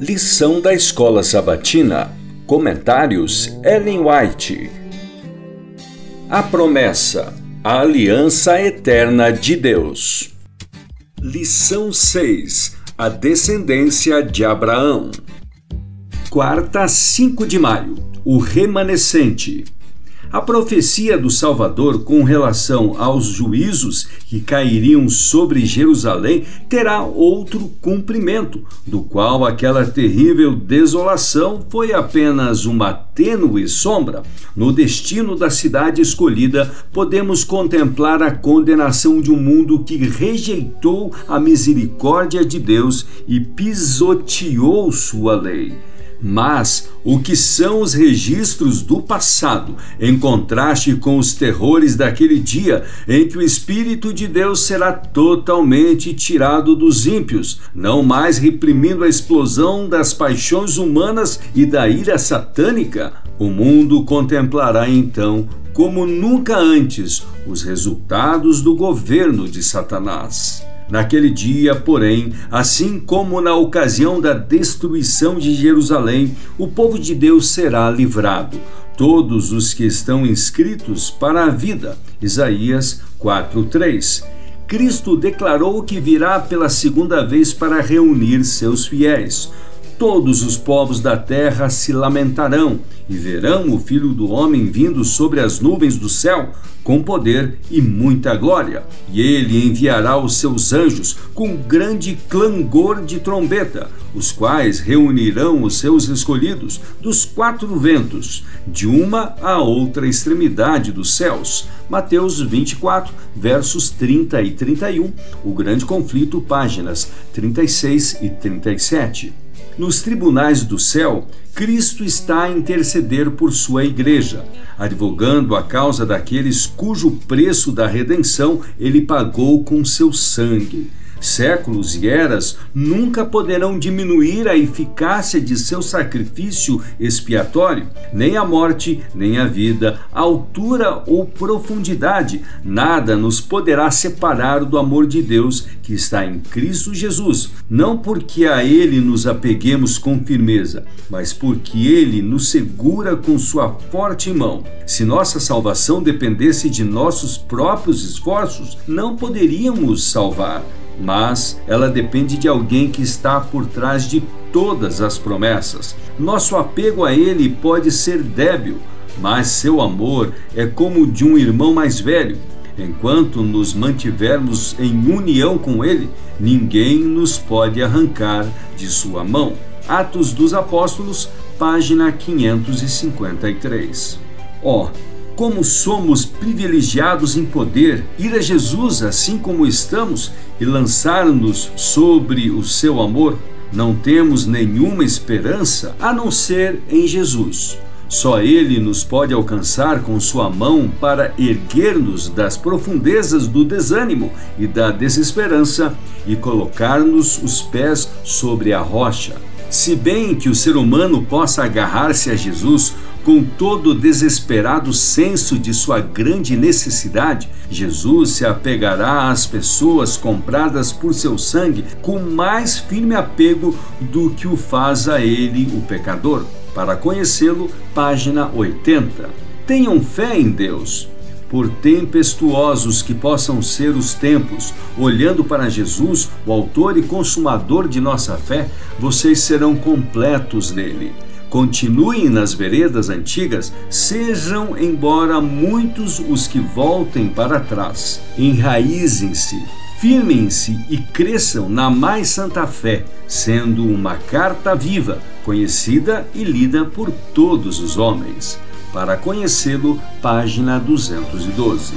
Lição da Escola Sabatina. Comentários Ellen White. A promessa. A aliança eterna de Deus. Lição 6. A descendência de Abraão. Quarta, 5 de maio. O remanescente. A profecia do Salvador com relação aos juízos que cairiam sobre Jerusalém terá outro cumprimento, do qual aquela terrível desolação foi apenas uma tênue sombra. No destino da cidade escolhida, podemos contemplar a condenação de um mundo que rejeitou a misericórdia de Deus e pisoteou sua lei. Mas o que são os registros do passado, em contraste com os terrores daquele dia em que o Espírito de Deus será totalmente tirado dos ímpios, não mais reprimindo a explosão das paixões humanas e da ira satânica? O mundo contemplará então, como nunca antes, os resultados do governo de Satanás. Naquele dia, porém, assim como na ocasião da destruição de Jerusalém, o povo de Deus será livrado. Todos os que estão inscritos para a vida. Isaías 4:3. Cristo declarou que virá pela segunda vez para reunir seus fiéis. Todos os povos da terra se lamentarão e verão o Filho do Homem vindo sobre as nuvens do céu com poder e muita glória. E ele enviará os seus anjos com grande clangor de trombeta, os quais reunirão os seus escolhidos dos quatro ventos, de uma a outra extremidade dos céus. Mateus 24, versos 30 e 31, o grande conflito, páginas 36 e 37. Nos tribunais do céu, Cristo está a interceder por sua igreja, advogando a causa daqueles cujo preço da redenção ele pagou com seu sangue. Séculos e eras nunca poderão diminuir a eficácia de seu sacrifício expiatório, nem a morte, nem a vida, altura ou profundidade, nada nos poderá separar do amor de Deus que está em Cristo Jesus, não porque a Ele nos apeguemos com firmeza, mas porque Ele nos segura com sua forte mão. Se nossa salvação dependesse de nossos próprios esforços, não poderíamos salvar mas ela depende de alguém que está por trás de todas as promessas. Nosso apego a Ele pode ser débil, mas seu amor é como o de um irmão mais velho. Enquanto nos mantivermos em união com Ele, ninguém nos pode arrancar de sua mão. Atos dos Apóstolos, página 553. Ó, oh, como somos privilegiados em poder ir a Jesus assim como estamos e lançar-nos sobre o seu amor, não temos nenhuma esperança a não ser em Jesus. Só Ele nos pode alcançar com Sua mão para erguer-nos das profundezas do desânimo e da desesperança e colocar-nos os pés sobre a rocha. Se bem que o ser humano possa agarrar-se a Jesus com todo o desesperado senso de sua grande necessidade, Jesus se apegará às pessoas compradas por seu sangue com mais firme apego do que o faz a ele o pecador. Para conhecê-lo, página 80. Tenham fé em Deus por tempestuosos que possam ser os tempos, olhando para Jesus, o Autor e Consumador de nossa fé, vocês serão completos nele. Continuem nas veredas antigas, sejam, embora muitos os que voltem para trás. Enraizem-se, firmem-se e cresçam na mais santa fé, sendo uma carta viva, conhecida e lida por todos os homens. Para conhecê-lo, página 212.